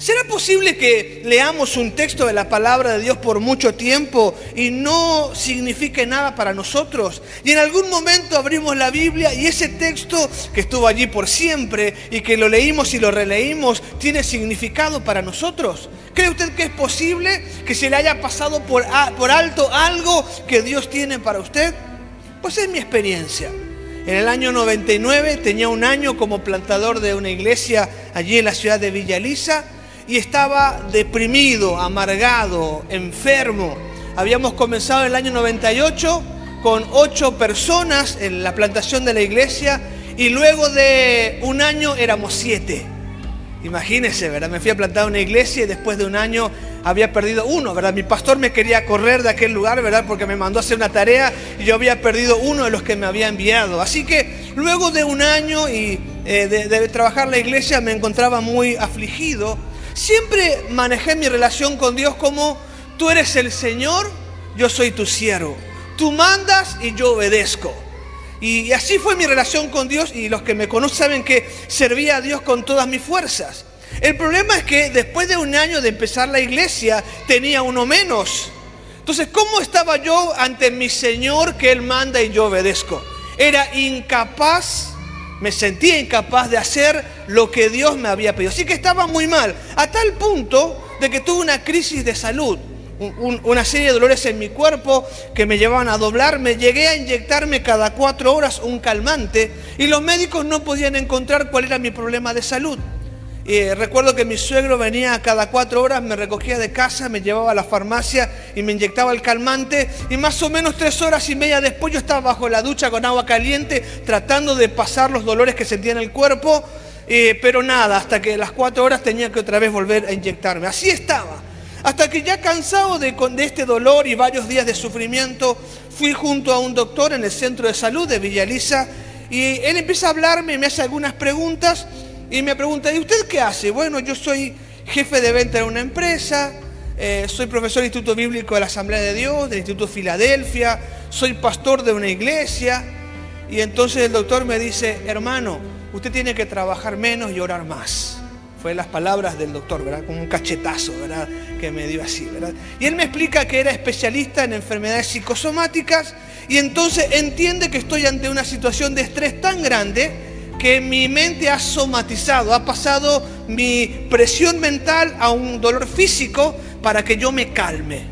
¿Será posible que leamos un texto de la palabra de Dios por mucho tiempo y no signifique nada para nosotros? Y en algún momento abrimos la Biblia y ese texto que estuvo allí por siempre y que lo leímos y lo releímos tiene significado para nosotros. ¿Cree usted que es posible que se le haya pasado por, alto algo que Dios tiene para usted? Pues es mi experiencia. En el año 99 tenía un año como plantador de una iglesia allí en la ciudad de Villa Elisa y estaba deprimido, amargado, enfermo. Habíamos comenzado el año 98 con ocho personas en la plantación de la iglesia y luego de un año éramos siete. Imagínense, ¿verdad? Me fui a plantar una iglesia y después de un año había perdido uno, ¿verdad? Mi pastor me quería correr de aquel lugar, ¿verdad? Porque me mandó a hacer una tarea y yo había perdido uno de los que me había enviado. Así que luego de un año y eh, de, de trabajar la iglesia me encontraba muy afligido Siempre manejé mi relación con Dios como tú eres el Señor, yo soy tu siervo. Tú mandas y yo obedezco. Y así fue mi relación con Dios y los que me conocen saben que servía a Dios con todas mis fuerzas. El problema es que después de un año de empezar la iglesia tenía uno menos. Entonces, ¿cómo estaba yo ante mi Señor que Él manda y yo obedezco? Era incapaz me sentía incapaz de hacer lo que Dios me había pedido. Así que estaba muy mal, a tal punto de que tuve una crisis de salud, una serie de dolores en mi cuerpo que me llevaban a doblarme. Llegué a inyectarme cada cuatro horas un calmante y los médicos no podían encontrar cuál era mi problema de salud. Y recuerdo que mi suegro venía cada cuatro horas, me recogía de casa, me llevaba a la farmacia y me inyectaba el calmante. Y más o menos tres horas y media después yo estaba bajo la ducha con agua caliente tratando de pasar los dolores que sentía en el cuerpo. pero nada, hasta que las cuatro horas tenía que otra vez volver a inyectarme. Así estaba. Hasta que ya cansado de, de este dolor y varios días de sufrimiento, fui junto a un doctor en el centro de salud de Villa Elisa y él empieza a hablarme, me hace algunas preguntas y me pregunta, ¿y usted qué hace? Bueno, yo soy jefe de venta de una empresa, eh, soy profesor del Instituto Bíblico de la Asamblea de Dios, del Instituto Filadelfia, soy pastor de una iglesia. Y entonces el doctor me dice, hermano, usted tiene que trabajar menos y orar más. Fue las palabras del doctor, ¿verdad? Como un cachetazo, ¿verdad? Que me dio así, ¿verdad? Y él me explica que era especialista en enfermedades psicosomáticas y entonces entiende que estoy ante una situación de estrés tan grande que mi mente ha somatizado, ha pasado mi presión mental a un dolor físico para que yo me calme.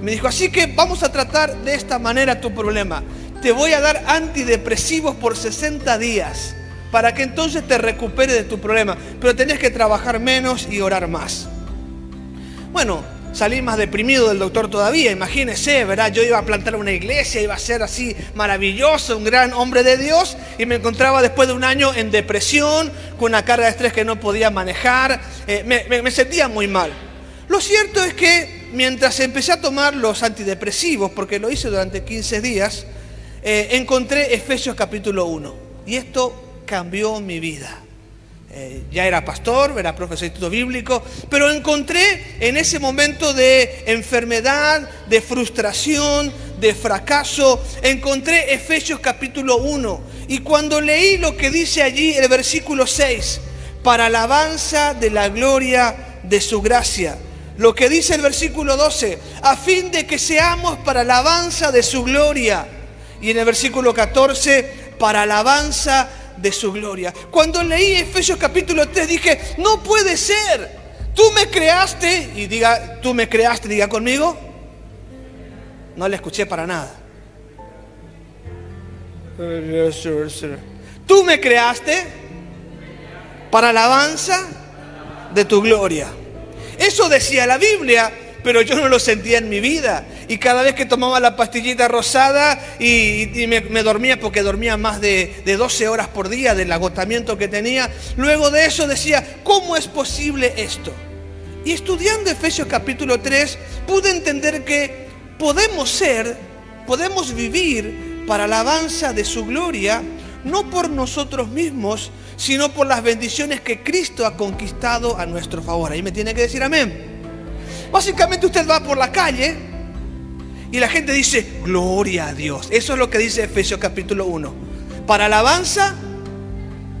Me dijo, así que vamos a tratar de esta manera tu problema. Te voy a dar antidepresivos por 60 días para que entonces te recupere de tu problema. Pero tenés que trabajar menos y orar más. Bueno, Salí más deprimido del doctor todavía, imagínese, ¿verdad? Yo iba a plantar una iglesia, iba a ser así maravilloso, un gran hombre de Dios, y me encontraba después de un año en depresión, con una carga de estrés que no podía manejar, eh, me, sentía muy mal. Lo cierto es que mientras empecé a tomar los antidepresivos, porque lo hice durante 15 días, eh, encontré Efesios capítulo 1, y esto cambió mi vida. Eh, ya era pastor, era profesor de instituto bíblico, pero encontré en ese momento de enfermedad, de frustración, de fracaso, encontré Efesios capítulo 1. Y cuando leí lo que dice allí el versículo 6, para alabanza de la gloria de su gracia. Lo que dice el versículo 12, a fin de que seamos para alabanza de su gloria. Y en el versículo 14, para alabanza de su gloria. Cuando leí Efesios capítulo 3 dije, no puede ser. Tú me creaste, y diga, tú me creaste, diga conmigo. No le escuché para nada. Tú me creaste para alabanza de tu gloria. Eso decía la Biblia pero yo no lo sentía en mi vida. Y cada vez que tomaba la pastillita rosada y, me, dormía, porque dormía más de, de 12 horas por día del agotamiento que tenía, luego de eso decía, ¿cómo es posible esto? Y estudiando Efesios capítulo 3, pude entender que podemos ser, podemos vivir para alabanza de su gloria, no por nosotros mismos, sino por las bendiciones que Cristo ha conquistado a nuestro favor. Ahí me tiene que decir amén. Básicamente usted va por la calle y la gente dice, gloria a Dios. Eso es lo que dice Efesios capítulo 1. Para alabanza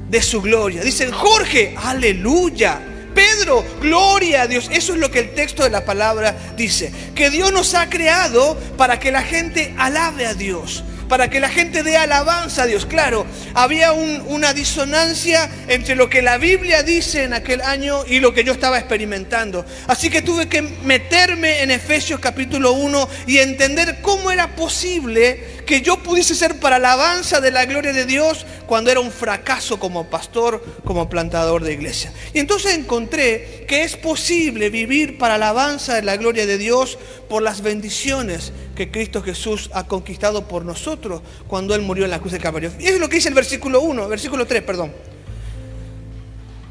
de su gloria. Dicen, Jorge, aleluya. Pedro, gloria a Dios. Eso es lo que el texto de la palabra dice. Que Dios nos ha creado para que la gente alabe a Dios para que la gente dé alabanza a Dios. Claro, había una disonancia entre lo que la Biblia dice en aquel año y lo que yo estaba experimentando. Así que tuve que meterme en Efesios capítulo 1 y entender cómo era posible que yo pudiese ser para alabanza de la gloria de Dios cuando era un fracaso como pastor, como plantador de iglesia. Y entonces encontré que es posible vivir para alabanza de la gloria de Dios por las bendiciones que Cristo Jesús ha conquistado por nosotros cuando Él murió en la cruz de Calvario. Y es lo que dice el versículo 1, versículo 3, perdón.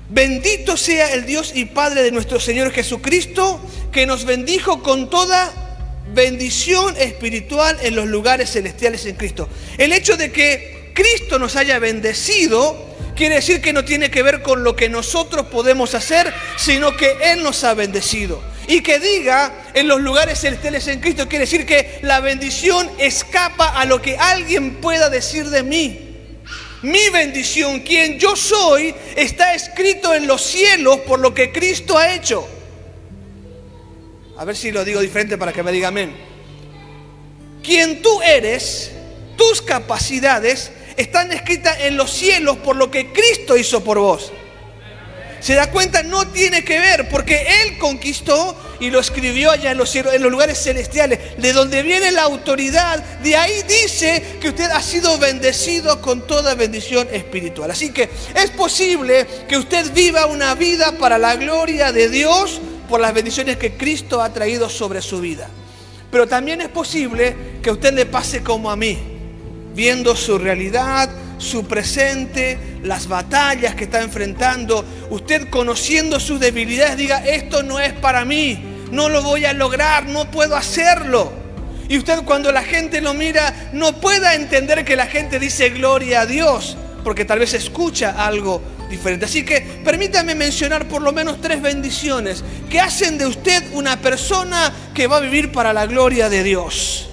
Bendito sea el Dios y Padre de nuestro Señor Jesucristo, que nos bendijo con toda bendición espiritual en los lugares celestiales en Cristo. El hecho de que Cristo nos haya bendecido quiere decir que no tiene que ver con lo que nosotros podemos hacer, sino que Él nos ha bendecido. Y que diga en los lugares celestiales en Cristo quiere decir que la bendición escapa a lo que alguien pueda decir de mí. Mi bendición, quien yo soy, está escrito en los cielos por lo que Cristo ha hecho. A ver si lo digo diferente para que me diga amén. Quien tú eres, tus capacidades están escritas en los cielos por lo que Cristo hizo por vos. Se da cuenta, no tiene que ver, porque Él conquistó y lo escribió allá en los, cielos, en los lugares celestiales, de donde viene la autoridad, de ahí dice que usted ha sido bendecido con toda bendición espiritual. Así que es posible que usted viva una vida para la gloria de Dios por las bendiciones que Cristo ha traído sobre su vida. Pero también es posible que usted le pase como a mí, viendo su realidad, su presente, las batallas que está enfrentando, usted conociendo sus debilidades diga, esto no es para mí, no lo voy a lograr, no puedo hacerlo. Y usted cuando la gente lo mira no pueda entender que la gente dice gloria a Dios, porque tal vez escucha algo diferente. Así que permítame mencionar por lo menos tres bendiciones que hacen de usted una persona que va a vivir para la gloria de Dios.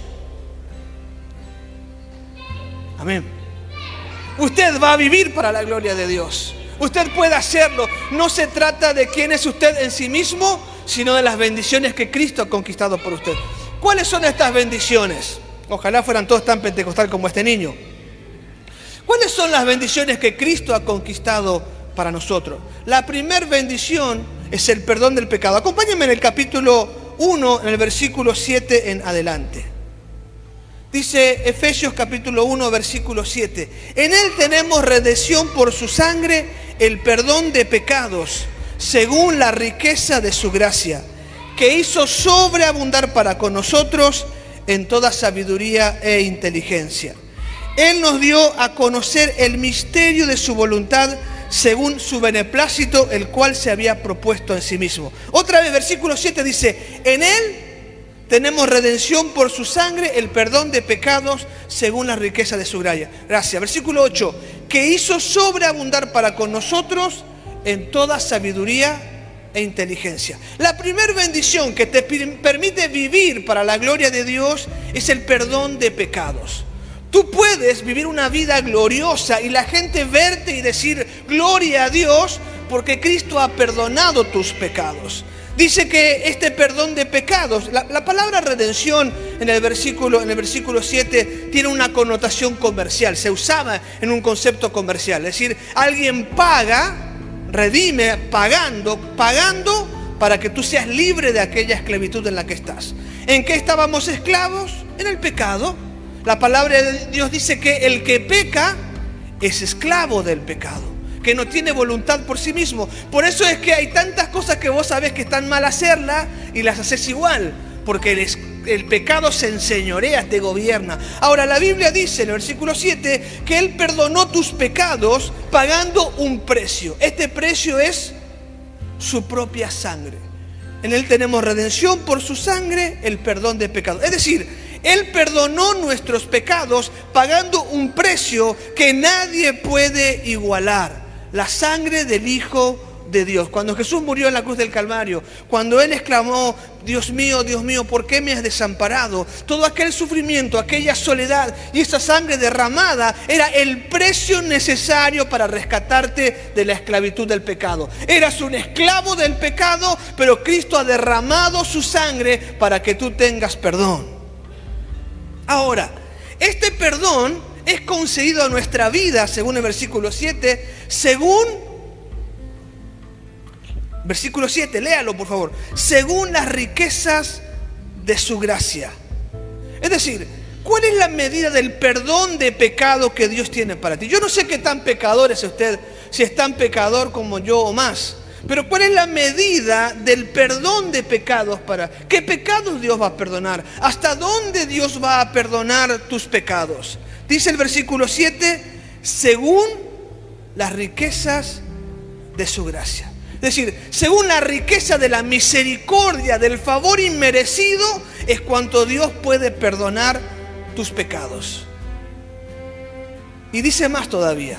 Amén. Usted va a vivir para la gloria de Dios. Usted puede hacerlo. No se trata de quién es usted en sí mismo, sino de las bendiciones que Cristo ha conquistado por usted. ¿Cuáles son estas bendiciones? Ojalá fueran todos tan pentecostal como este niño. ¿Cuáles son las bendiciones que Cristo ha conquistado para nosotros? La primera bendición es el perdón del pecado. Acompáñenme en el capítulo 1, en el versículo 7 en adelante. Dice Efesios capítulo 1, versículo 7. En Él tenemos redención por su sangre, el perdón de pecados, según la riqueza de su gracia, que hizo sobreabundar para con nosotros en toda sabiduría e inteligencia él nos dio a conocer el misterio de su voluntad según su beneplácito, el cual se había propuesto en sí mismo. Otra vez, versículo 7 dice, en Él tenemos redención por su sangre, el perdón de pecados según la riqueza de su gracia. Gracias. Versículo 8, que hizo sobreabundar para con nosotros en toda sabiduría e inteligencia. La primera bendición que te permite vivir para la gloria de Dios es el perdón de pecados. Tú puedes vivir una vida gloriosa y la gente verte y decir gloria a Dios porque Cristo ha perdonado tus pecados. Dice que este perdón de pecados, la, palabra redención en el, versículo, en el versículo 7 tiene una connotación comercial, se usaba en un concepto comercial. Es decir, alguien paga, redime, pagando, pagando para que tú seas libre de aquella esclavitud en la que estás. ¿En qué estábamos esclavos? En el pecado. La palabra de Dios dice que el que peca es esclavo del pecado, que no tiene voluntad por sí mismo. Por eso es que hay tantas cosas que vos sabés que están mal hacerlas y las haces igual, porque el, pecado se enseñorea, te gobierna. Ahora la Biblia dice en el versículo 7 que Él perdonó tus pecados pagando un precio. Este precio es su propia sangre. En Él tenemos redención por su sangre, el perdón de pecados. Es decir, él perdonó nuestros pecados pagando un precio que nadie puede igualar. La sangre del Hijo de Dios. Cuando Jesús murió en la cruz del Calvario, cuando Él exclamó, Dios mío, Dios mío, ¿por qué me has desamparado? Todo aquel sufrimiento, aquella soledad y esa sangre derramada era el precio necesario para rescatarte de la esclavitud del pecado. Eras un esclavo del pecado, pero Cristo ha derramado su sangre para que tú tengas perdón. Ahora, este perdón es concedido a nuestra vida, según el versículo 7, según Versículo 7, léalo por favor. Según las riquezas de su gracia. Es decir, ¿cuál es la medida del perdón de pecado que Dios tiene para ti? Yo no sé qué tan pecador es usted, si es tan pecador como yo o más. Pero ¿cuál es la medida del perdón de pecados para... ¿Qué pecados Dios va a perdonar? ¿Hasta dónde Dios va a perdonar tus pecados? Dice el versículo 7, según las riquezas de su gracia. Es decir, según la riqueza de la misericordia, del favor inmerecido, es cuanto Dios puede perdonar tus pecados. Y dice más todavía,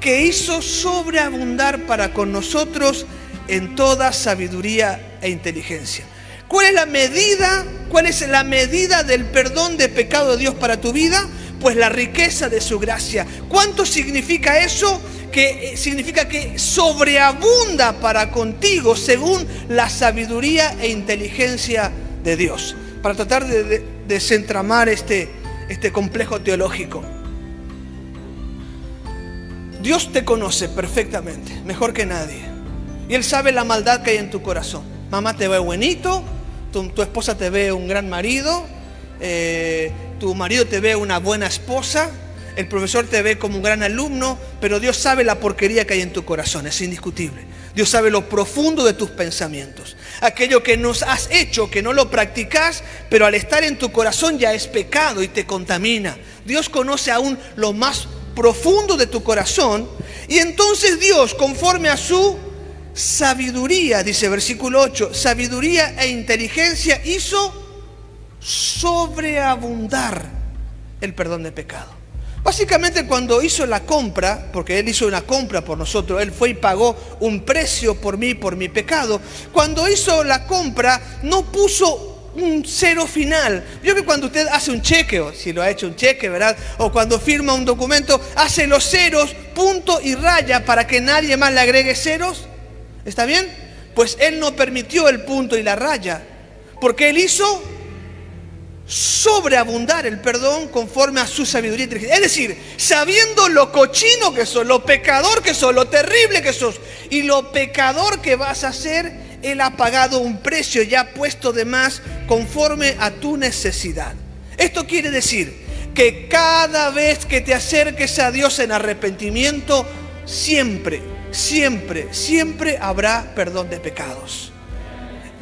que hizo sobreabundar para con nosotros en toda sabiduría e inteligencia. ¿Cuál es la medida? ¿Cuál es la medida del perdón de pecado de Dios para tu vida? Pues la riqueza de su gracia. ¿Cuánto significa eso? que eh, significa que sobreabunda para contigo según la sabiduría e inteligencia de Dios. Para tratar de, desentramar este, este complejo teológico. Dios te conoce perfectamente, mejor que nadie. Y Él sabe la maldad que hay en tu corazón. Mamá te ve buenito, tu, esposa te ve un gran marido, eh, tu marido te ve una buena esposa, el profesor te ve como un gran alumno, pero Dios sabe la porquería que hay en tu corazón, es indiscutible. Dios sabe lo profundo de tus pensamientos. Aquello que nos has hecho, que no lo practicas, pero al estar en tu corazón ya es pecado y te contamina. Dios conoce aún lo más profundo de tu corazón. Y entonces Dios, conforme a su sabiduría, dice versículo 8, sabiduría e inteligencia hizo sobreabundar el perdón de pecado. Básicamente cuando hizo la compra, porque Él hizo una compra por nosotros, Él fue y pagó un precio por mí, por mi pecado, cuando hizo la compra no puso un cero final. Yo que cuando usted hace un cheque, o si lo ha hecho un cheque, ¿verdad? O cuando firma un documento, hace los ceros, punto y raya para que nadie más le agregue ceros. ¿Está bien? Pues Él no permitió el punto y la raya, porque Él hizo sobreabundar el perdón conforme a su sabiduría Es decir, sabiendo lo cochino que sos, lo pecador que sos, lo terrible que sos y lo pecador que vas a ser, Él ha pagado un precio ya puesto de más conforme a tu necesidad. Esto quiere decir que cada vez que te acerques a Dios en arrepentimiento, siempre, siempre, siempre habrá perdón de pecados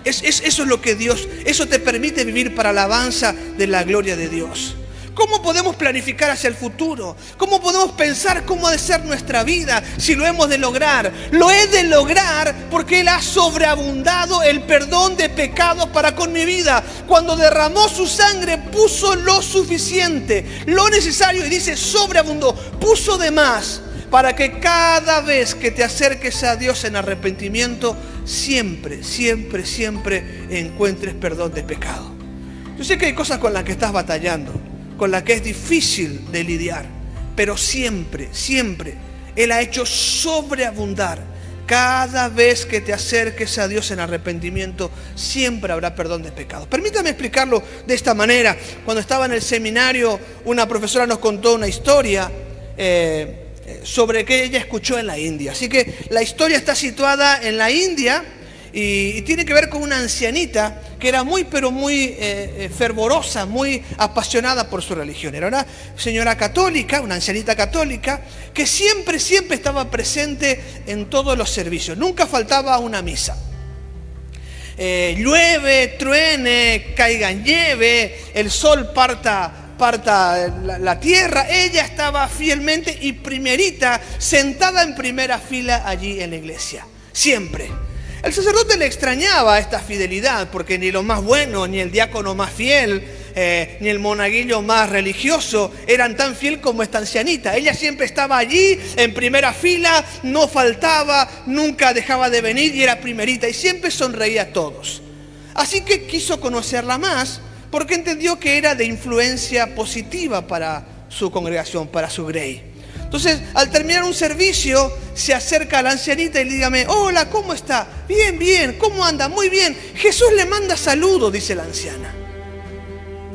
eso es lo que Dios, eso te permite vivir para la alabanza de la gloria de Dios. ¿Cómo podemos planificar hacia el futuro? ¿Cómo podemos pensar cómo ha de ser nuestra vida si lo hemos de lograr? Lo he de lograr porque Él ha sobreabundado el perdón de pecados para con mi vida. Cuando derramó su sangre puso lo suficiente, lo necesario y dice sobreabundó, puso de más para que cada vez que te acerques a Dios en arrepentimiento, siempre, siempre, siempre encuentres perdón de pecado. Yo sé que hay cosas con las que estás batallando, con las que es difícil de lidiar, pero siempre, siempre Él ha hecho sobreabundar. Cada vez que te acerques a Dios en arrepentimiento, siempre habrá perdón de pecados. Permítame explicarlo de esta manera. Cuando estaba en el seminario, una profesora nos contó una historia. Eh, sobre que ella escuchó en la India. Así que la historia está situada en la India y, tiene que ver con una ancianita que era muy, pero muy eh, eh, fervorosa, muy apasionada por su religión. Era una señora católica, una ancianita católica, que siempre, siempre estaba presente en todos los servicios. Nunca faltaba una misa. Eh, llueve, truene, caiga nieve, el sol parta parta la, tierra, ella estaba fielmente y primerita, sentada en primera fila allí en la iglesia, siempre. El sacerdote le extrañaba esta fidelidad, porque ni lo más bueno, ni el diácono más fiel, eh, ni el monaguillo más religioso eran tan fiel como esta ancianita. Ella siempre estaba allí en primera fila, no faltaba, nunca dejaba de venir y era primerita y siempre sonreía a todos. Así que quiso conocerla más porque entendió que era de influencia positiva para su congregación, para su grey. Entonces, al terminar un servicio, se acerca a la ancianita y le dígame, hola, ¿cómo está? Bien, bien, ¿cómo anda? Muy bien. Jesús le manda saludos, dice la anciana.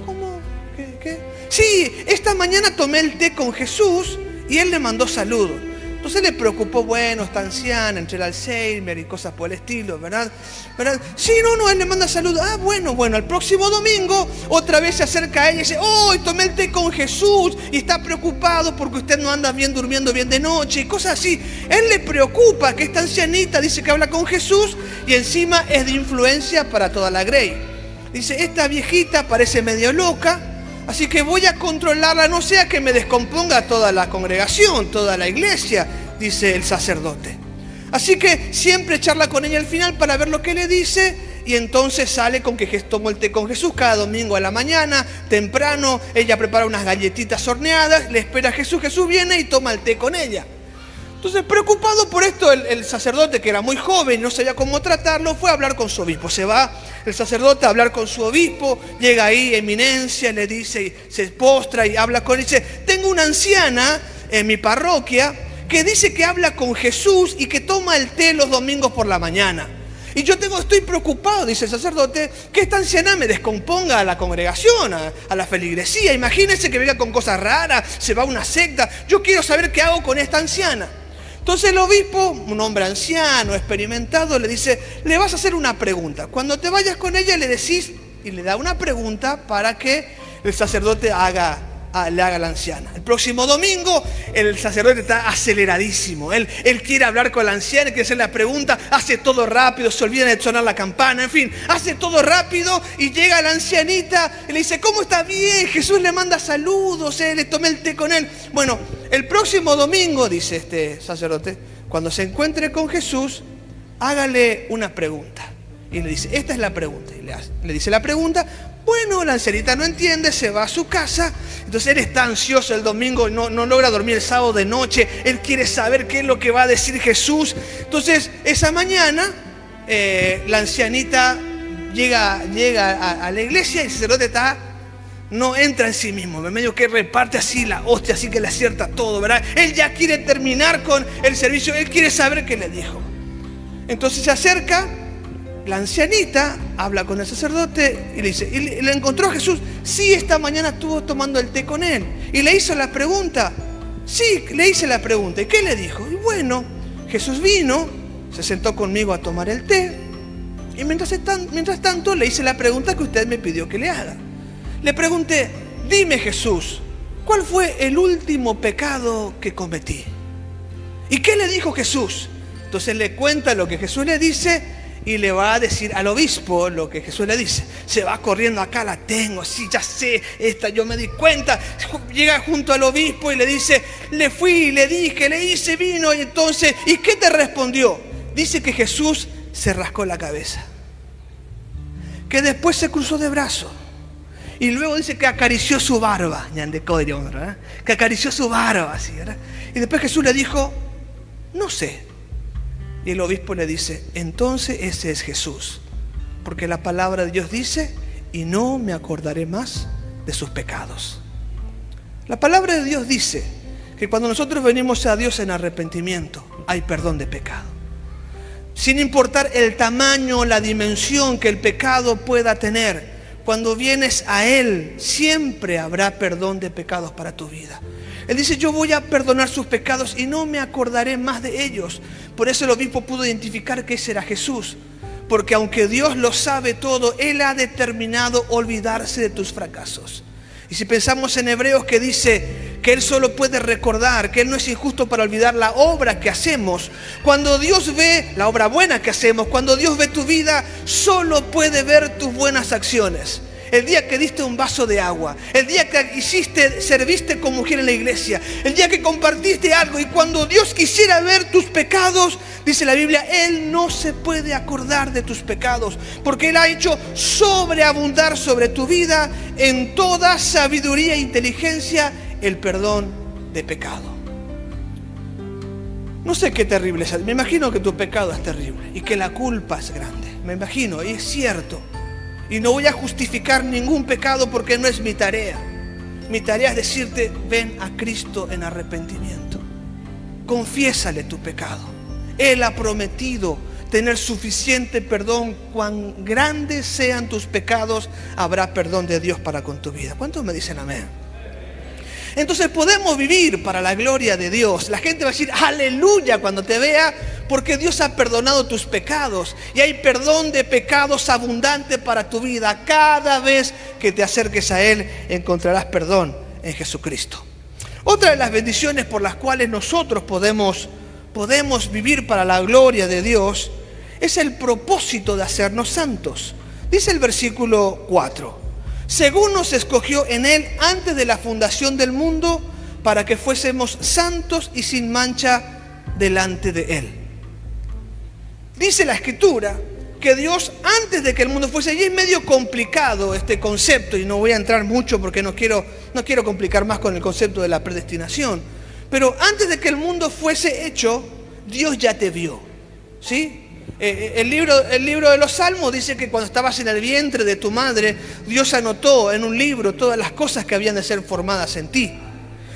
¿Cómo? ¿Qué? ¿Qué? Sí, esta mañana tomé el té con Jesús y él le mandó saludos. Entonces le preocupó, bueno, está anciana, entre el Alzheimer y cosas por el estilo, ¿verdad? ¿verdad? Sí, no, no, él le manda salud. Ah, bueno, bueno, el próximo domingo otra vez se acerca a ella y dice, hoy tomé el té con Jesús y está preocupado porque usted no anda bien durmiendo bien de noche y cosas así. Él le preocupa que esta ancianita dice que habla con Jesús y encima es de influencia para toda la grey. Dice, esta viejita parece medio loca, Así que voy a controlarla, no sea que me descomponga toda la congregación, toda la iglesia, dice el sacerdote. Así que siempre charla con ella al final para ver lo que le dice y entonces sale con que tomó el té con Jesús cada domingo a la mañana, temprano, ella prepara unas galletitas horneadas, le espera a Jesús, Jesús viene y toma el té con ella. Entonces, preocupado por esto, el, sacerdote, que era muy joven, no sabía cómo tratarlo, fue a hablar con su obispo. Se va el sacerdote a hablar con su obispo, llega ahí, eminencia, le dice, se postra y habla con él. Dice, tengo una anciana en mi parroquia que dice que habla con Jesús y que toma el té los domingos por la mañana. Y yo tengo, estoy preocupado, dice el sacerdote, que esta anciana me descomponga a la congregación, a, a, la feligresía. Imagínense que venga con cosas raras, se va a una secta. Yo quiero saber qué hago con esta anciana. Entonces el obispo, un hombre anciano, experimentado, le dice, le vas a hacer una pregunta. Cuando te vayas con ella le decís y le da una pregunta para que el sacerdote haga a la anciana. El próximo domingo el sacerdote está aceleradísimo. Él, él quiere hablar con la anciana, quiere hacer la pregunta, hace todo rápido, se olvida de sonar la campana, en fin, hace todo rápido y llega la ancianita y le dice, ¿cómo está bien? Jesús le manda saludos, eh, le tomé el té con él. Bueno, el próximo domingo, dice este sacerdote, cuando se encuentre con Jesús, hágale una pregunta. Y le dice, esta es la pregunta. Y le, le dice la pregunta, bueno, la ancianita no entiende, se va a su casa. Entonces él está ansioso el domingo, no, no logra dormir el sábado de noche. Él quiere saber qué es lo que va a decir Jesús. Entonces esa mañana eh, la ancianita llega, llega a, la iglesia y el sacerdote está, no entra en sí mismo. En medio que reparte así la hostia, así que le acierta todo, ¿verdad? Él ya quiere terminar con el servicio, él quiere saber qué le dijo. Entonces se acerca la ancianita habla con el sacerdote y le dice, ¿y le encontró a Jesús? Sí, esta mañana estuvo tomando el té con él. Y le hizo la pregunta. Sí, le hice la pregunta. ¿Y qué le dijo? Y bueno, Jesús vino, se sentó conmigo a tomar el té. Y mientras, mientras tanto le hice la pregunta que usted me pidió que le haga. Le pregunté, dime Jesús, ¿cuál fue el último pecado que cometí? ¿Y qué le dijo Jesús? Entonces le cuenta lo que Jesús le dice y le va a decir al obispo lo que Jesús le dice. Se va corriendo acá, la tengo, sí, ya sé, esta yo me di cuenta. Llega junto al obispo y le dice, le fui, le dije, le hice vino y entonces, ¿y qué te respondió? Dice que Jesús se rascó la cabeza, que después se cruzó de brazos. Y luego dice que acarició su barba, que acarició su barba, así. Y después Jesús le dijo, no sé, y el obispo le dice, entonces ese es Jesús. Porque la palabra de Dios dice, y no me acordaré más de sus pecados. La palabra de Dios dice que cuando nosotros venimos a Dios en arrepentimiento, hay perdón de pecado. Sin importar el tamaño, la dimensión que el pecado pueda tener, cuando vienes a Él, siempre habrá perdón de pecados para tu vida. Él dice, yo voy a perdonar sus pecados y no me acordaré más de ellos. Por eso el obispo pudo identificar que ese era Jesús. Porque aunque Dios lo sabe todo, Él ha determinado olvidarse de tus fracasos. Y si pensamos en Hebreos que dice que Él solo puede recordar, que Él no es injusto para olvidar la obra que hacemos, cuando Dios ve la obra buena que hacemos, cuando Dios ve tu vida, solo puede ver tus buenas acciones. El día que diste un vaso de agua, el día que hiciste, serviste como mujer en la iglesia, el día que compartiste algo y cuando Dios quisiera ver tus pecados, dice la Biblia, Él no se puede acordar de tus pecados, porque Él ha hecho sobreabundar sobre tu vida en toda sabiduría e inteligencia el perdón de pecado. No sé qué terrible es. Me imagino que tu pecado es terrible y que la culpa es grande. Me imagino, y es cierto. Y no voy a justificar ningún pecado porque no es mi tarea. Mi tarea es decirte, ven a Cristo en arrepentimiento. Confiésale tu pecado. Él ha prometido tener suficiente perdón. Cuán grandes sean tus pecados, habrá perdón de Dios para con tu vida. ¿Cuántos me dicen amén? Entonces podemos vivir para la gloria de Dios. La gente va a decir aleluya cuando te vea porque Dios ha perdonado tus pecados y hay perdón de pecados abundante para tu vida. Cada vez que te acerques a Él encontrarás perdón en Jesucristo. Otra de las bendiciones por las cuales nosotros podemos, podemos vivir para la gloria de Dios es el propósito de hacernos santos. Dice el versículo 4 según nos escogió en Él antes de la fundación del mundo, para que fuésemos santos y sin mancha delante de Él. Dice la Escritura que Dios antes de que el mundo fuese, y es medio complicado este concepto, y no voy a entrar mucho porque no quiero, no quiero complicar más con el concepto de la predestinación, pero antes de que el mundo fuese hecho, Dios ya te vio. ¿Sí? Eh, eh, el, libro, el libro de los Salmos dice que cuando estabas en el vientre de tu madre, Dios anotó en un libro todas las cosas que habían de ser formadas en ti.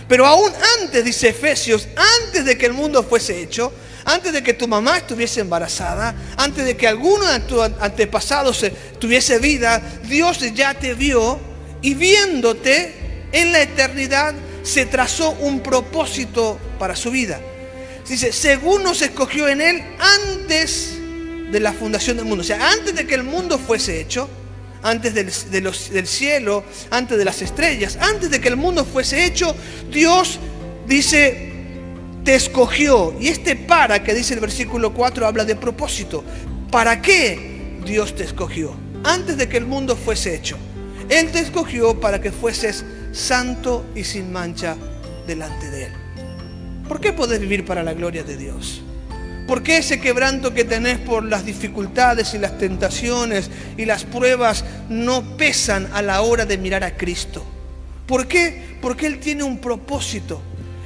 Pero aún antes, dice Efesios, antes de que el mundo fuese hecho, antes de que tu mamá estuviese embarazada, antes de que alguno de tus antepasados tuviese vida, Dios ya te vio y viéndote en la eternidad se trazó un propósito para su vida. Dice, según nos escogió en él antes de la fundación del mundo. O sea, antes de que el mundo fuese hecho, antes del, del cielo, antes de las estrellas, antes de que el mundo fuese hecho, Dios dice, te escogió. Y este para que dice el versículo 4 habla de propósito. ¿Para qué Dios te escogió? Antes de que el mundo fuese hecho. Él te escogió para que fueses santo y sin mancha delante de Él. ¿Por qué podés vivir para la gloria de Dios? ¿Por qué ese quebranto que tenés por las dificultades y las tentaciones y las pruebas no pesan a la hora de mirar a Cristo? ¿Por qué? Porque Él tiene un propósito.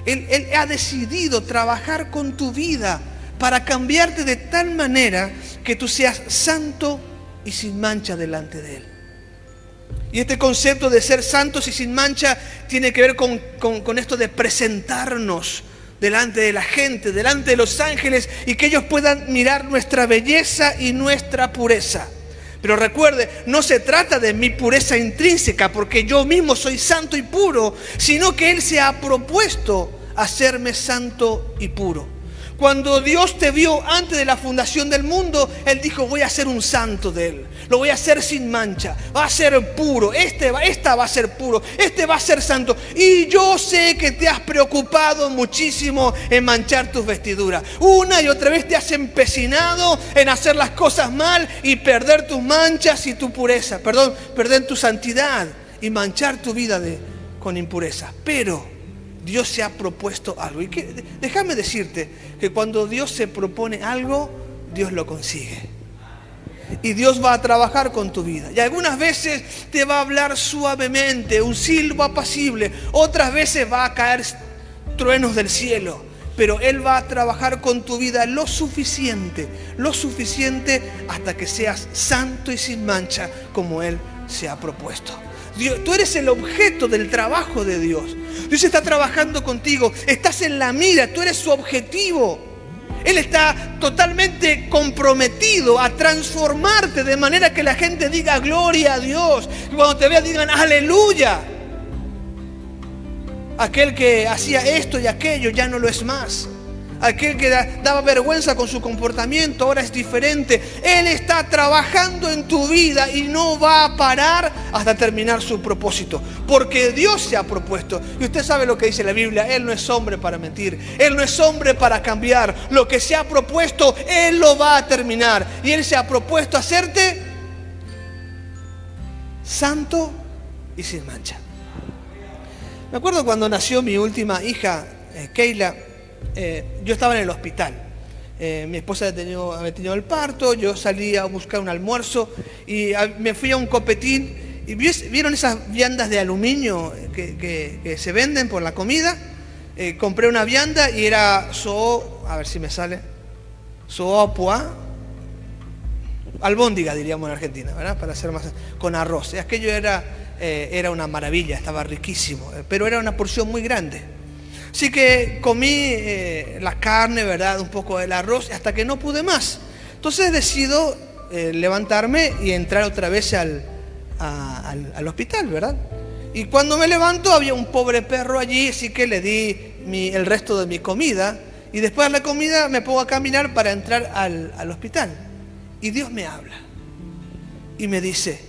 Él, ha decidido trabajar con tu vida para cambiarte de tal manera que tú seas santo y sin mancha delante de Él. Y este concepto de ser santos y sin mancha tiene que ver con, con esto de presentarnos delante de la gente, delante de los ángeles, y que ellos puedan mirar nuestra belleza y nuestra pureza. Pero recuerde, no se trata de mi pureza intrínseca, porque yo mismo soy santo y puro, sino que Él se ha propuesto hacerme santo y puro. Cuando Dios te vio antes de la fundación del mundo, Él dijo, voy a ser un santo de Él. Lo voy a hacer sin mancha. Va a ser puro. Este, esta va a ser puro. Este va a ser santo. Y yo sé que te has preocupado muchísimo en manchar tus vestiduras. Una y otra vez te has empecinado en hacer las cosas mal y perder tus manchas y tu pureza. Perdón, perder tu santidad y manchar tu vida de, con impureza. Pero Dios se ha propuesto algo. Y que, déjame decirte que cuando Dios se propone algo, Dios lo consigue. Y Dios va a trabajar con tu vida. Y algunas veces te va a hablar suavemente, un silbo apacible. Otras veces va a caer truenos del cielo. Pero Él va a trabajar con tu vida lo suficiente, lo suficiente hasta que seas santo y sin mancha como Él se ha propuesto tú eres el objeto del trabajo de Dios. Dios está trabajando contigo. Estás en la mira. Tú eres su objetivo. Él está totalmente comprometido a transformarte de manera que la gente diga gloria a Dios. Y cuando te vean digan aleluya. Aquel que hacía esto y aquello ya no lo es más. Aquel que daba vergüenza con su comportamiento ahora es diferente. Él está trabajando en tu vida y no va a parar hasta terminar su propósito. Porque Dios se ha propuesto. Y usted sabe lo que dice la Biblia. Él no es hombre para mentir. Él no es hombre para cambiar. Lo que se ha propuesto, Él lo va a terminar. Y Él se ha propuesto hacerte santo y sin mancha. Me acuerdo cuando nació mi última hija, eh, Keila, eh, yo estaba en el hospital. Eh, mi esposa había tenido, había tenido, el parto, yo salí a buscar un almuerzo y me fui a un copetín. ¿Y vieron esas viandas de aluminio que, se venden por la comida? compré una vianda y era so, a ver si me sale, soapua, albóndiga diríamos en Argentina, ¿verdad? Para hacer más, con arroz. Aquello era eh, era una maravilla, estaba riquísimo, eh, pero era una porción muy grande. Así que comí eh, la carne, ¿verdad? Un poco del arroz, hasta que no pude más. Entonces decido levantarme y entrar otra vez al, al, hospital, ¿verdad? Y cuando me levanto había un pobre perro allí, así que le di el resto de mi comida. Y después de la comida me pongo a caminar para entrar al, al hospital. Y Dios me habla. Y me dice,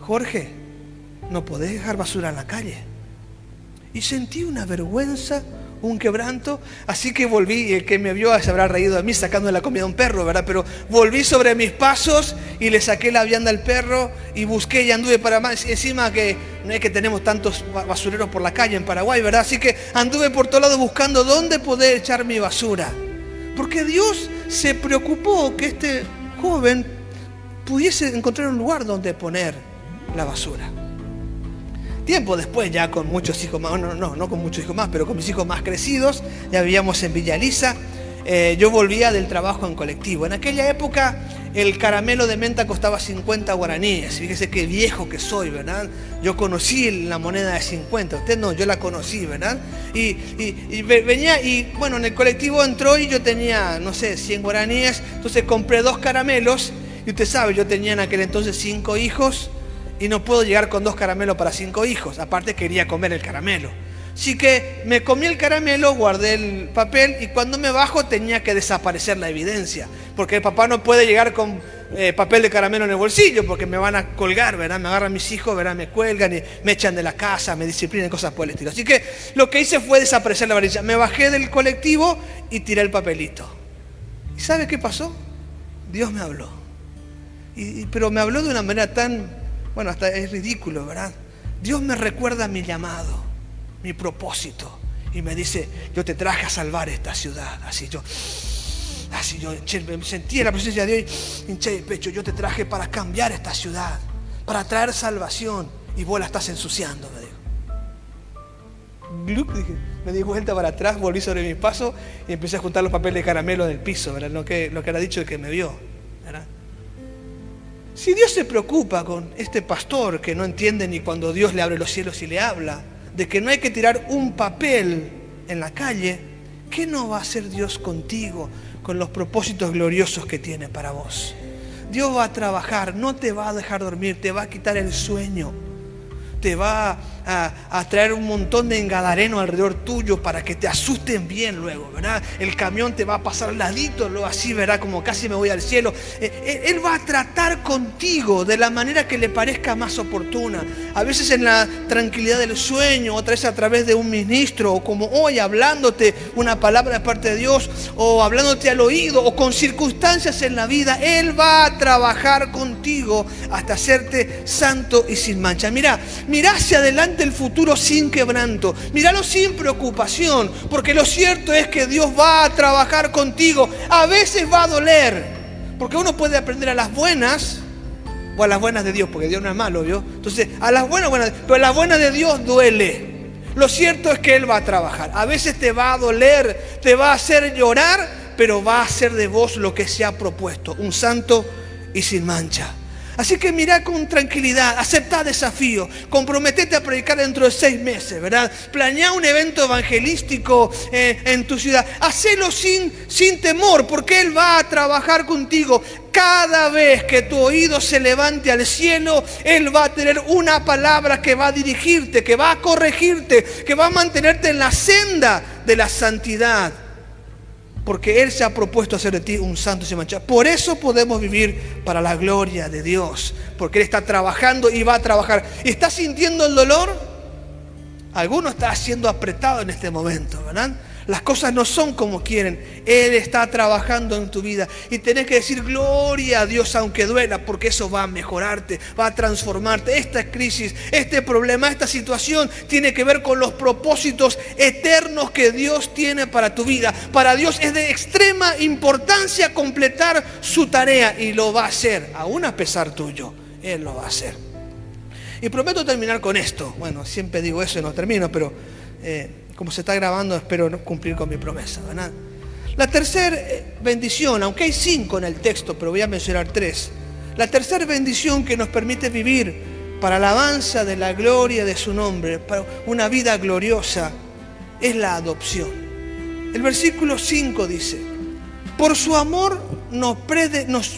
Jorge, no podés dejar basura en la calle. Y sentí una vergüenza, un quebranto, así que volví, el que me vio se habrá reído de mí sacando la comida a un perro, ¿verdad? Pero volví sobre mis pasos y le saqué la vianda al perro y busqué y anduve para más. Encima que no es que tenemos tantos basureros por la calle en Paraguay, ¿verdad? Así que anduve por todos lados buscando dónde poder echar mi basura. Porque Dios se preocupó que este joven pudiese encontrar un lugar donde poner la basura. Tiempo después, ya con muchos hijos más, no, no, no con muchos hijos más, pero con mis hijos más crecidos, ya vivíamos en Villa Lisa, eh, yo volvía del trabajo en colectivo. En aquella época el caramelo de menta costaba 50 guaraníes. Fíjese qué viejo que soy, ¿verdad? Yo conocí la moneda de 50. Usted no, yo la conocí, ¿verdad? Y, y, venía y bueno, en el colectivo entró y yo tenía, no sé, 100 guaraníes. Entonces compré dos caramelos. Y usted sabe, yo tenía en aquel entonces cinco hijos y no puedo llegar con dos caramelos para cinco hijos. Aparte quería comer el caramelo. Así que me comí el caramelo, guardé el papel y cuando me bajo tenía que desaparecer la evidencia. Porque el papá no puede llegar con eh, papel de caramelo en el bolsillo porque me van a colgar, ¿verdad? Me agarran mis hijos, ¿verdad? Me cuelgan y me echan de la casa, me disciplinan y cosas por el estilo. Así que lo que hice fue desaparecer la evidencia. Me bajé del colectivo y tiré el papelito. ¿Y sabe qué pasó? Dios me habló. pero me habló de una manera tan bueno, hasta es ridículo, ¿verdad? Dios me recuerda mi llamado, mi propósito. Y me dice, yo te traje a salvar esta ciudad. Así yo, así yo sentí la presencia de Dios, hinché el pecho. Yo te traje para cambiar esta ciudad, para traer salvación. Y vos la estás ensuciando, me dijo. me di vuelta para atrás, volví sobre mi paso y empecé a juntar los papeles de caramelo del piso, ¿verdad? Lo que, lo que era dicho el que me vio, ¿verdad? Si Dios se preocupa con este pastor que no entiende ni cuando Dios le abre los cielos y le habla, de que no hay que tirar un papel en la calle, ¿qué no va a hacer Dios contigo con los propósitos gloriosos que tiene para vos? Dios va a trabajar, no te va a dejar dormir, te va a quitar el sueño, te va a, traer un montón de engadareno alrededor tuyo para que te asusten bien luego, ¿verdad? El camión te va a pasar al ladito, luego así, ¿verdad? Como casi me voy al cielo. Eh, eh, él va a tratar contigo de la manera que le parezca más oportuna. A veces en la tranquilidad del sueño, otra vez a través de un ministro, o como hoy hablándote una palabra de parte de Dios, o hablándote al oído, o con circunstancias en la vida. Él va a trabajar contigo hasta hacerte santo y sin mancha. Mira, mira hacia adelante el futuro sin quebranto. Míralo sin preocupación, porque lo cierto es que Dios va a trabajar contigo. A veces va a doler, porque uno puede aprender a las buenas o a las buenas de Dios, porque Dios no es malo, ¿vio? Entonces, a las buenas, buenas, pero a las buenas de Dios duele. Lo cierto es que Él va a trabajar. A veces te va a doler, te va a hacer llorar, pero va a hacer de vos lo que se ha propuesto, un santo y sin mancha. Así que mira con tranquilidad, acepta desafío, comprometete a predicar dentro de seis meses, ¿verdad? Planea un evento evangelístico eh, en tu ciudad. Hacelo sin, sin temor, porque Él va a trabajar contigo. Cada vez que tu oído se levante al cielo, Él va a tener una palabra que va a dirigirte, que va a corregirte, que va a mantenerte en la senda de la santidad porque Él se ha propuesto hacer de ti un santo sin mancha. Por eso podemos vivir para la gloria de Dios, porque Él está trabajando y va a trabajar. ¿Y está sintiendo el dolor? Alguno está siendo apretado en este momento, ¿verdad? Las cosas no son como quieren. Él está trabajando en tu vida. Y tenés que decir gloria a Dios aunque duela, porque eso va a mejorarte, va a transformarte. Esta crisis, este problema, esta situación tiene que ver con los propósitos eternos que Dios tiene para tu vida. Para Dios es de extrema importancia completar su tarea y lo va a hacer, aún a pesar tuyo. Él lo va a hacer. Y prometo terminar con esto. Bueno, siempre digo eso y no termino, pero... Eh, como se está grabando, espero cumplir con mi promesa. La tercera eh, bendición, aunque hay cinco en el texto, pero voy a mencionar tres. La tercera bendición que nos permite vivir para la alabanza de la gloria de su nombre, para una vida gloriosa, es la adopción. El versículo 5 dice, por su amor nos,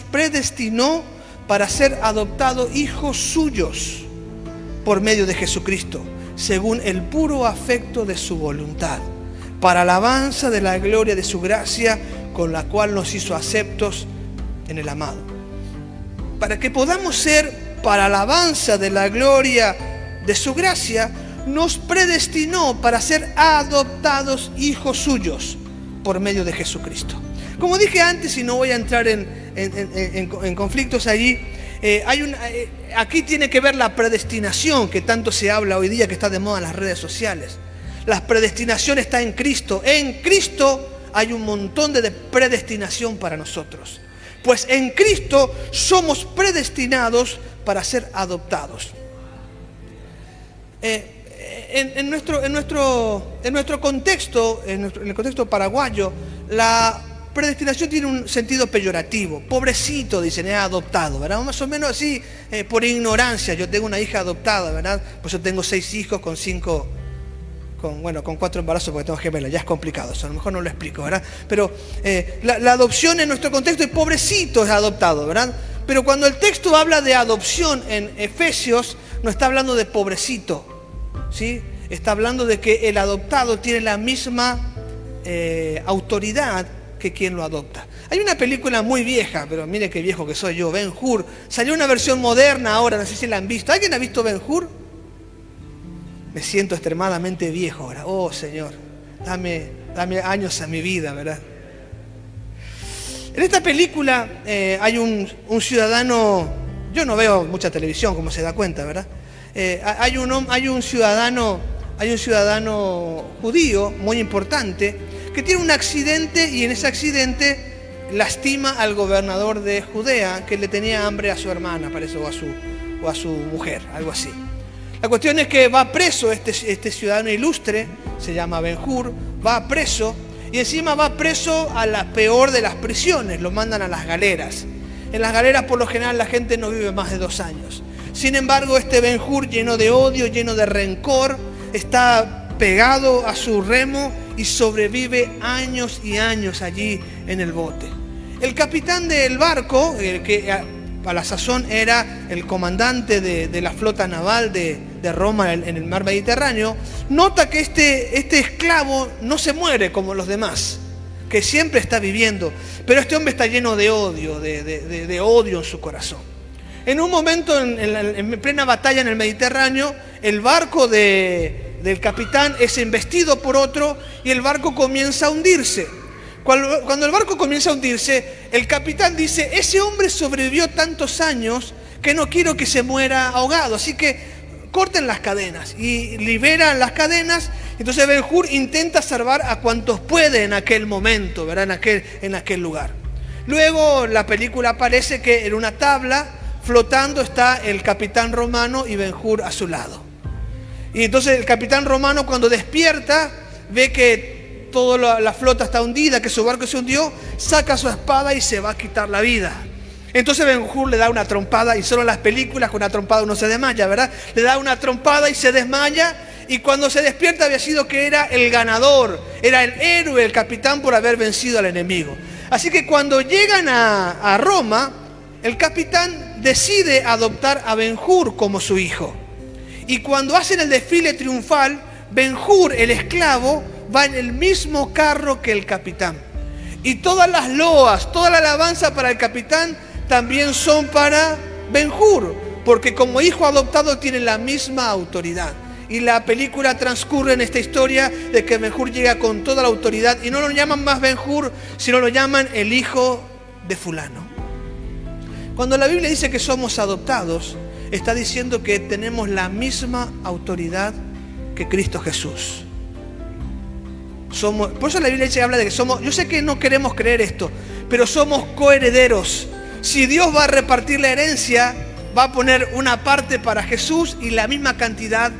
predestinó para ser adoptados hijos suyos por medio de Jesucristo según el puro afecto de su voluntad, para alabanza de la gloria de su gracia, con la cual nos hizo aceptos en el amado. Para que podamos ser para alabanza de la gloria de su gracia, nos predestinó para ser adoptados hijos suyos por medio de Jesucristo. Como dije antes, y no voy a entrar en, en conflictos allí, eh, hay eh, aquí tiene que ver la predestinación que tanto se habla hoy día, que está de moda en las redes sociales. La predestinación está en Cristo. En Cristo hay un montón de predestinación para nosotros. Pues en Cristo somos predestinados para ser adoptados. Eh, en, nuestro, en, nuestro, en nuestro contexto, en el contexto paraguayo, la predestinación tiene un sentido peyorativo. Pobrecito, dicen, es adoptado, ¿verdad? Más o menos así, eh, por ignorancia. Yo tengo una hija adoptada, ¿verdad? Pues yo tengo seis hijos con cinco, con, bueno, con cuatro embarazos porque tengo gemelas. Ya es complicado eso, a lo mejor no lo explico, ¿verdad? Pero eh, la, adopción en nuestro contexto es pobrecito, es adoptado, ¿verdad? Pero cuando el texto habla de adopción en Efesios, no está hablando de pobrecito, ¿sí? Está hablando de que el adoptado tiene la misma eh, autoridad que quien lo adopta. Hay una película muy vieja, pero mire qué viejo que soy yo, Ben Hur. Salió una versión moderna ahora, no sé si la han visto. ¿Alguien ha visto Ben Hur? Me siento extremadamente viejo ahora. Oh Señor, dame, dame años a mi vida, ¿verdad? En esta película eh, hay un, ciudadano, yo no veo mucha televisión, como se da cuenta, ¿verdad? Eh, hay, un, hay un ciudadano, hay un ciudadano judío muy importante que tiene un accidente y en ese accidente lastima al gobernador de Judea que le tenía hambre a su hermana, parece, o a su, o a su mujer, algo así. La cuestión es que va preso este, este ciudadano ilustre, se llama Benjur, va preso y encima va preso a la peor de las prisiones, lo mandan a las galeras. En las galeras por lo general la gente no vive más de dos años. Sin embargo, este Benjur lleno de odio, lleno de rencor, está pegado a su remo y sobrevive años y años allí en el bote. El capitán del barco, que a la sazón era el comandante de, la flota naval de, Roma en, el mar Mediterráneo, nota que este, este esclavo no se muere como los demás, que siempre está viviendo, pero este hombre está lleno de odio, de, odio en su corazón. En un momento, en plena batalla en el Mediterráneo, el barco de, del capitán es embestido por otro y el barco comienza a hundirse. Cuando, el barco comienza a hundirse, el capitán dice, ese hombre sobrevivió tantos años que no quiero que se muera ahogado, así que corten las cadenas y liberan las cadenas. Entonces Ben Hur intenta salvar a cuantos puede en aquel momento, ¿verdad? En aquel, en aquel lugar. Luego la película aparece que en una tabla flotando está el capitán romano y Ben Hur a su lado. Y entonces el capitán romano cuando despierta, ve que toda la, flota está hundida, que su barco se hundió, saca su espada y se va a quitar la vida. Entonces Ben Hur le da una trompada, y solo en las películas con una trompada uno se desmaya, ¿verdad? Le da una trompada y se desmaya, y cuando se despierta había sido que era el ganador, era el héroe, el capitán por haber vencido al enemigo. Así que cuando llegan a, a Roma, el capitán decide adoptar a Ben Hur como su hijo. Y cuando hacen el desfile triunfal, Benjur, el esclavo, va en el mismo carro que el capitán. Y todas las loas, toda la alabanza para el capitán también son para Benjur, porque como hijo adoptado tiene la misma autoridad. y la película transcurre en esta historia de que Benjur llega con toda la autoridad y no lo llaman más Benjur, sino lo llaman el hijo de fulano. Cuando la Biblia dice que somos adoptados, está diciendo que tenemos la misma autoridad que Cristo Jesús. Somos, por eso la Biblia dice, habla de que somos, yo sé que no queremos creer esto, pero somos coherederos. Si Dios va a repartir la herencia, va a poner una parte para Jesús y la misma cantidad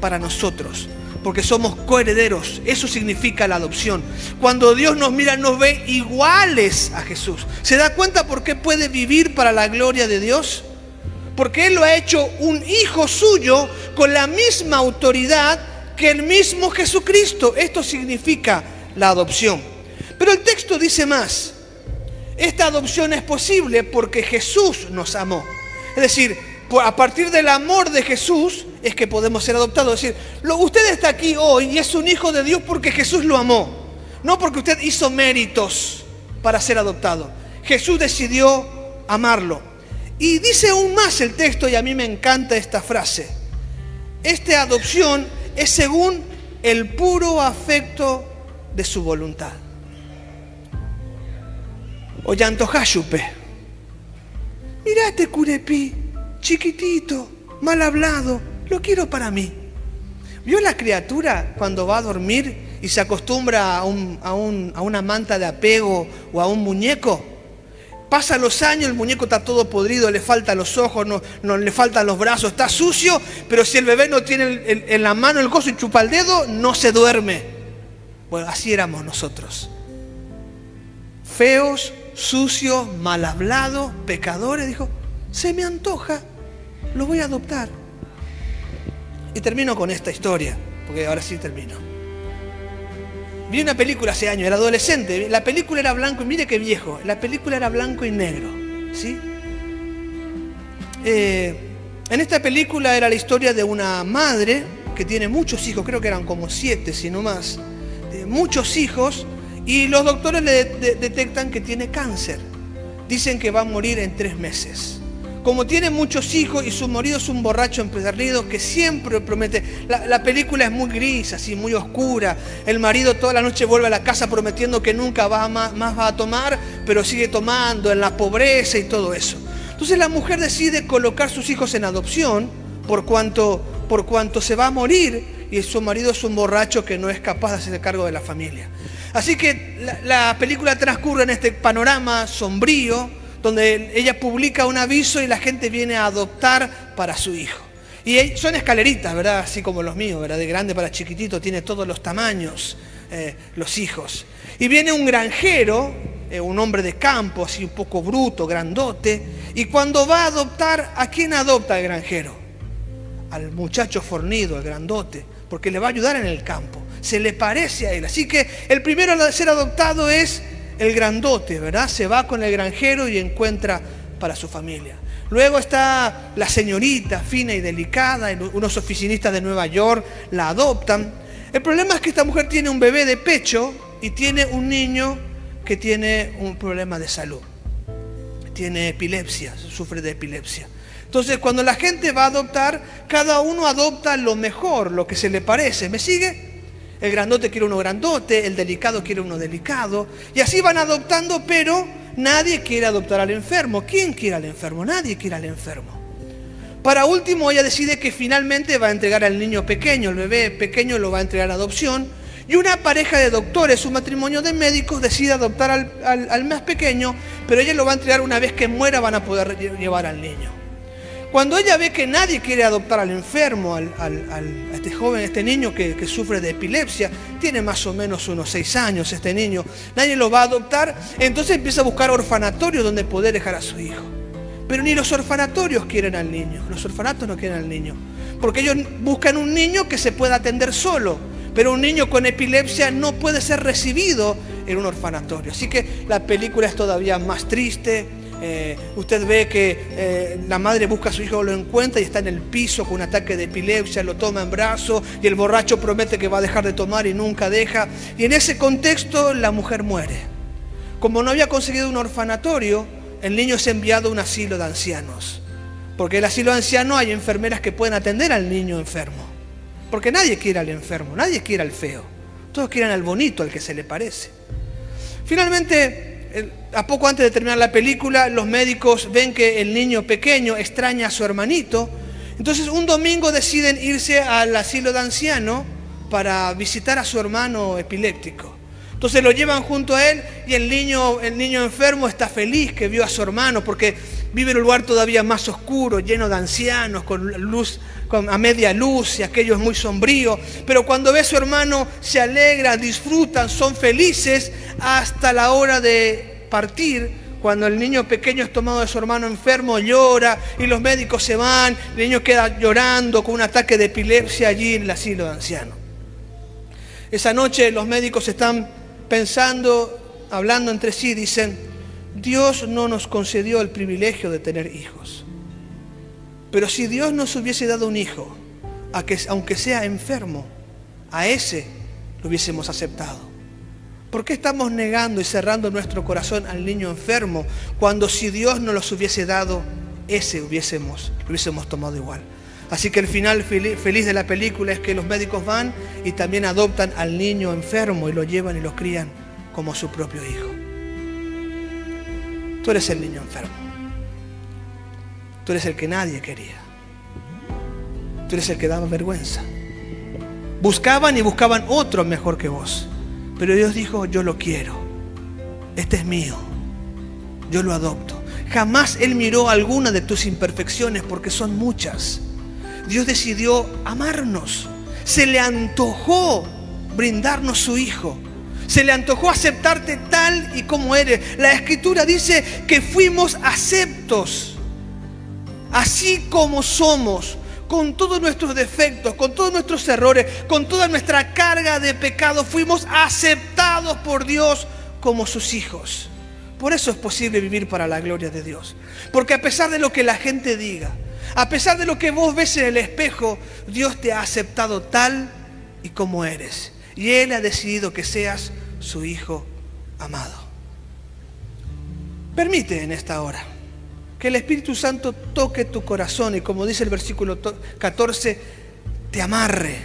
para nosotros, porque somos coherederos. Eso significa la adopción. Cuando Dios nos mira, nos ve iguales a Jesús. ¿Se da cuenta por qué puede vivir para la gloria de Dios? Porque Él lo ha hecho un hijo suyo con la misma autoridad que el mismo Jesucristo. Esto significa la adopción. Pero el texto dice más. Esta adopción es posible porque Jesús nos amó. Es decir, a partir del amor de Jesús es que podemos ser adoptados. Es decir, usted está aquí hoy y es un hijo de Dios porque Jesús lo amó. No porque usted hizo méritos para ser adoptado. Jesús decidió amarlo. Y dice aún más el texto, y a mí me encanta esta frase. Esta adopción es según el puro afecto de su voluntad. Ollantojayupe. Mira este curepí, chiquitito, mal hablado, lo quiero para mí. ¿Vio la criatura cuando va a dormir y se acostumbra a, a, una manta de apego o a un muñeco? Pasan los años, el muñeco está todo podrido, le faltan los ojos, no, no, le faltan los brazos, está sucio, pero si el bebé no tiene en la mano el gozo y chupa el dedo, no se duerme. Bueno, así éramos nosotros. Feos, sucio, mal hablado, pecadores, dijo, se me antoja, lo voy a adoptar. Y termino con esta historia, porque ahora sí termino. Vi una película hace años, era adolescente, la película era blanco, y mire qué viejo, la película era blanco y negro, ¿sí? Eh, en esta película era la historia de una madre que tiene muchos hijos, creo que eran como siete, si no más, muchos hijos, y los doctores le detectan que tiene cáncer. Dicen que va a morir en tres meses. Como tiene muchos hijos y su marido es un borracho empedernido que siempre promete. La, película es muy gris, así, muy oscura. El marido toda la noche vuelve a la casa prometiendo que nunca va más, va a tomar, pero sigue tomando en la pobreza y todo eso. Entonces la mujer decide colocar sus hijos en adopción por cuanto, por cuanto se va a morir y su marido es un borracho que no es capaz de hacerse cargo de la familia. Así que la, película transcurre en este panorama sombrío, donde ella publica un aviso y la gente viene a adoptar para su hijo. Y son escaleritas, ¿verdad? Así como los míos, ¿verdad? De grande para chiquitito, tiene todos los tamaños, eh, los hijos. Y viene un granjero, eh, un hombre de campo, así un poco bruto, grandote, y cuando va a adoptar, ¿a quién adopta el granjero? Al muchacho fornido, al grandote porque le va a ayudar en el campo. Se le parece a él. Así que el primero a ser adoptado es el grandote, ¿verdad? Se va con el granjero y encuentra para su familia. Luego está la señorita fina y delicada, unos oficinistas de Nueva York la adoptan. El problema es que esta mujer tiene un bebé de pecho y tiene un niño que tiene un problema de salud. Tiene epilepsia, sufre de epilepsia. Entonces, cuando la gente va a adoptar, cada uno adopta lo mejor, lo que se le parece. ¿Me sigue? El grandote quiere uno grandote, el delicado quiere uno delicado. Y así van adoptando, pero nadie quiere adoptar al enfermo. ¿Quién quiere al enfermo? Nadie quiere al enfermo. Para último, ella decide que finalmente va a entregar al niño pequeño, el bebé pequeño lo va a entregar a adopción. Y una pareja de doctores, un matrimonio de médicos, decide adoptar al, al más pequeño, pero ella lo va a entregar una vez que muera, van a poder llevar al niño. Cuando ella ve que nadie quiere adoptar al enfermo, al, a este joven, a este niño que, que, sufre de epilepsia, tiene más o menos unos seis años este niño, nadie lo va a adoptar, entonces empieza a buscar orfanatorios donde poder dejar a su hijo. Pero ni los orfanatorios quieren al niño, los orfanatos no quieren al niño, porque ellos buscan un niño que se pueda atender solo, pero un niño con epilepsia no puede ser recibido en un orfanatorio. Así que la película es todavía más triste, eh, usted ve que eh, la madre busca a su hijo, lo encuentra y está en el piso con un ataque de epilepsia, lo toma en brazos y el borracho promete que va a dejar de tomar y nunca deja. Y en ese contexto la mujer muere. Como no había conseguido un orfanatorio, el niño es enviado a un asilo de ancianos. Porque en el asilo de ancianos hay enfermeras que pueden atender al niño enfermo. Porque nadie quiere al enfermo, nadie quiere al feo. Todos quieren al bonito, al que se le parece. Finalmente, a poco antes de terminar la película, los médicos ven que el niño pequeño extraña a su hermanito. Entonces un domingo deciden irse al asilo de anciano para visitar a su hermano epiléptico. Entonces lo llevan junto a él y el niño, el niño enfermo está feliz que vio a su hermano porque vive en un lugar todavía más oscuro, lleno de ancianos, con luz, con, a media luz y aquello es muy sombrío. Pero cuando ve a su hermano se alegra, disfrutan, son felices hasta la hora de partir. Cuando el niño pequeño es tomado de su hermano enfermo, llora y los médicos se van, el niño queda llorando con un ataque de epilepsia allí en el asilo de ancianos. Esa noche los médicos están pensando, hablando entre sí, dicen, Dios no nos concedió el privilegio de tener hijos. Pero si Dios nos hubiese dado un hijo, aunque sea enfermo, a ese lo hubiésemos aceptado. ¿Por qué estamos negando y cerrando nuestro corazón al niño enfermo cuando si Dios nos los hubiese dado, ese hubiésemos, lo hubiésemos tomado igual? Así que el final feliz de la película es que los médicos van y también adoptan al niño enfermo y lo llevan y lo crían como su propio hijo. Tú eres el niño enfermo. Tú eres el que nadie quería. Tú eres el que daba vergüenza. Buscaban y buscaban otro mejor que vos. Pero Dios dijo, yo lo quiero. Este es mío. Yo lo adopto. Jamás Él miró alguna de tus imperfecciones porque son muchas. Dios decidió amarnos. Se le antojó brindarnos su Hijo. Se le antojó aceptarte tal y como eres. La escritura dice que fuimos aceptos. Así como somos, con todos nuestros defectos, con todos nuestros errores, con toda nuestra carga de pecado, fuimos aceptados por Dios como sus hijos. Por eso es posible vivir para la gloria de Dios. Porque a pesar de lo que la gente diga, a pesar de lo que vos ves en el espejo, Dios te ha aceptado tal y como eres. Y Él ha decidido que seas su Hijo amado. Permite en esta hora que el Espíritu Santo toque tu corazón y como dice el versículo 14, te amarre,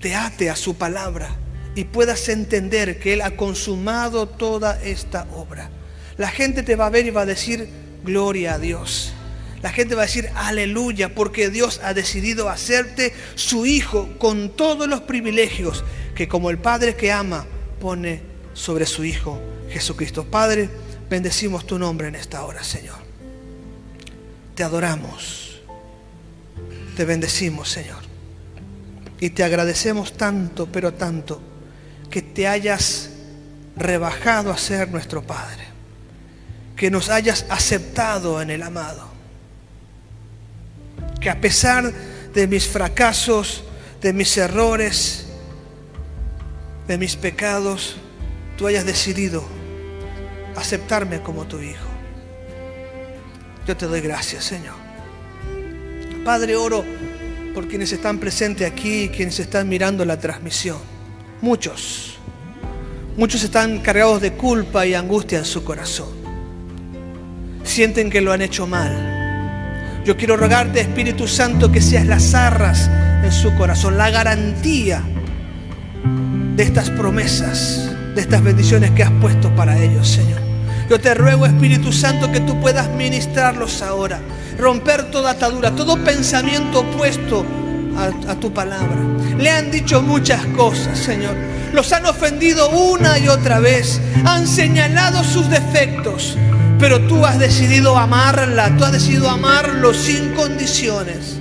te ate a su palabra y puedas entender que Él ha consumado toda esta obra. La gente te va a ver y va a decir, gloria a Dios. La gente va a decir aleluya porque Dios ha decidido hacerte su hijo con todos los privilegios que como el Padre que ama pone sobre su Hijo Jesucristo. Padre, bendecimos tu nombre en esta hora, Señor. Te adoramos. Te bendecimos, Señor. Y te agradecemos tanto, pero tanto, que te hayas rebajado a ser nuestro Padre. Que nos hayas aceptado en el amado que a pesar de mis fracasos, de mis errores, de mis pecados, tú hayas decidido aceptarme como tu hijo. Yo te doy gracias, Señor. Padre, oro por quienes están presentes aquí, quienes están mirando la transmisión. Muchos, muchos están cargados de culpa y angustia en su corazón. Sienten que lo han hecho mal yo quiero rogarte, Espíritu Santo, que seas las arras en su corazón, la garantía de estas promesas, de estas bendiciones que has puesto para ellos, Señor. Yo te ruego, Espíritu Santo, que tú puedas ministrarlos ahora, romper toda atadura, todo pensamiento opuesto a, a, tu palabra. Le han dicho muchas cosas, Señor. Los han ofendido una y otra vez. Han señalado sus defectos pero tú has decidido amarla, tú has decidido amarlo sin condiciones.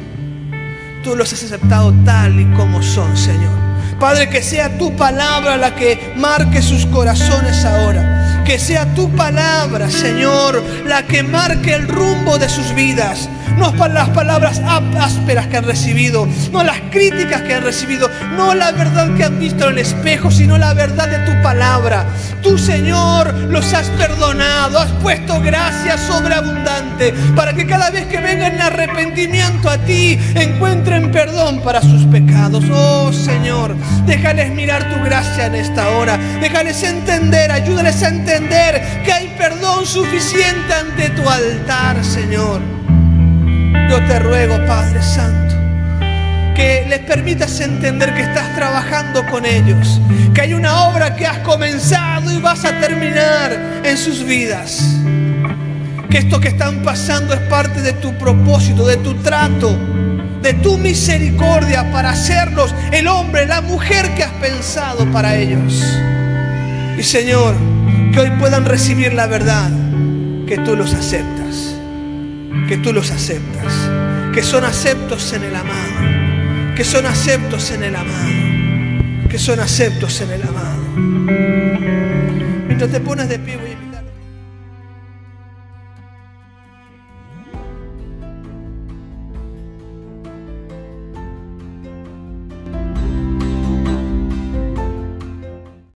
Tú los has aceptado tal y como son, Señor. Padre, que sea tu palabra la que marque sus corazones ahora. Que sea tu palabra, Señor, la que marque el rumbo de sus vidas no las palabras ásperas que han recibido, no las críticas que han recibido, no la verdad que han visto en el espejo, sino la verdad de tu palabra. Tú, Señor, los has perdonado, has puesto gracia sobreabundante para que cada vez que vengan en arrepentimiento a ti encuentren perdón para sus pecados. Oh, Señor, déjales mirar tu gracia en esta hora, déjales entender, ayúdales a entender que hay perdón suficiente ante tu altar, Señor. Yo te ruego, Padre Santo, que les permitas entender que estás trabajando con ellos, que hay una obra que has comenzado y vas a terminar en sus vidas. Que esto que están pasando es parte de tu propósito, de tu trato, de tu misericordia para hacerlos el hombre, la mujer que has pensado para ellos. Y Señor, que hoy puedan recibir la verdad, que tú los aceptas, que tú los aceptas, que son aceptos en el amado, que son aceptos en el amado, que son aceptos en el amado. Mientras te pones de pie,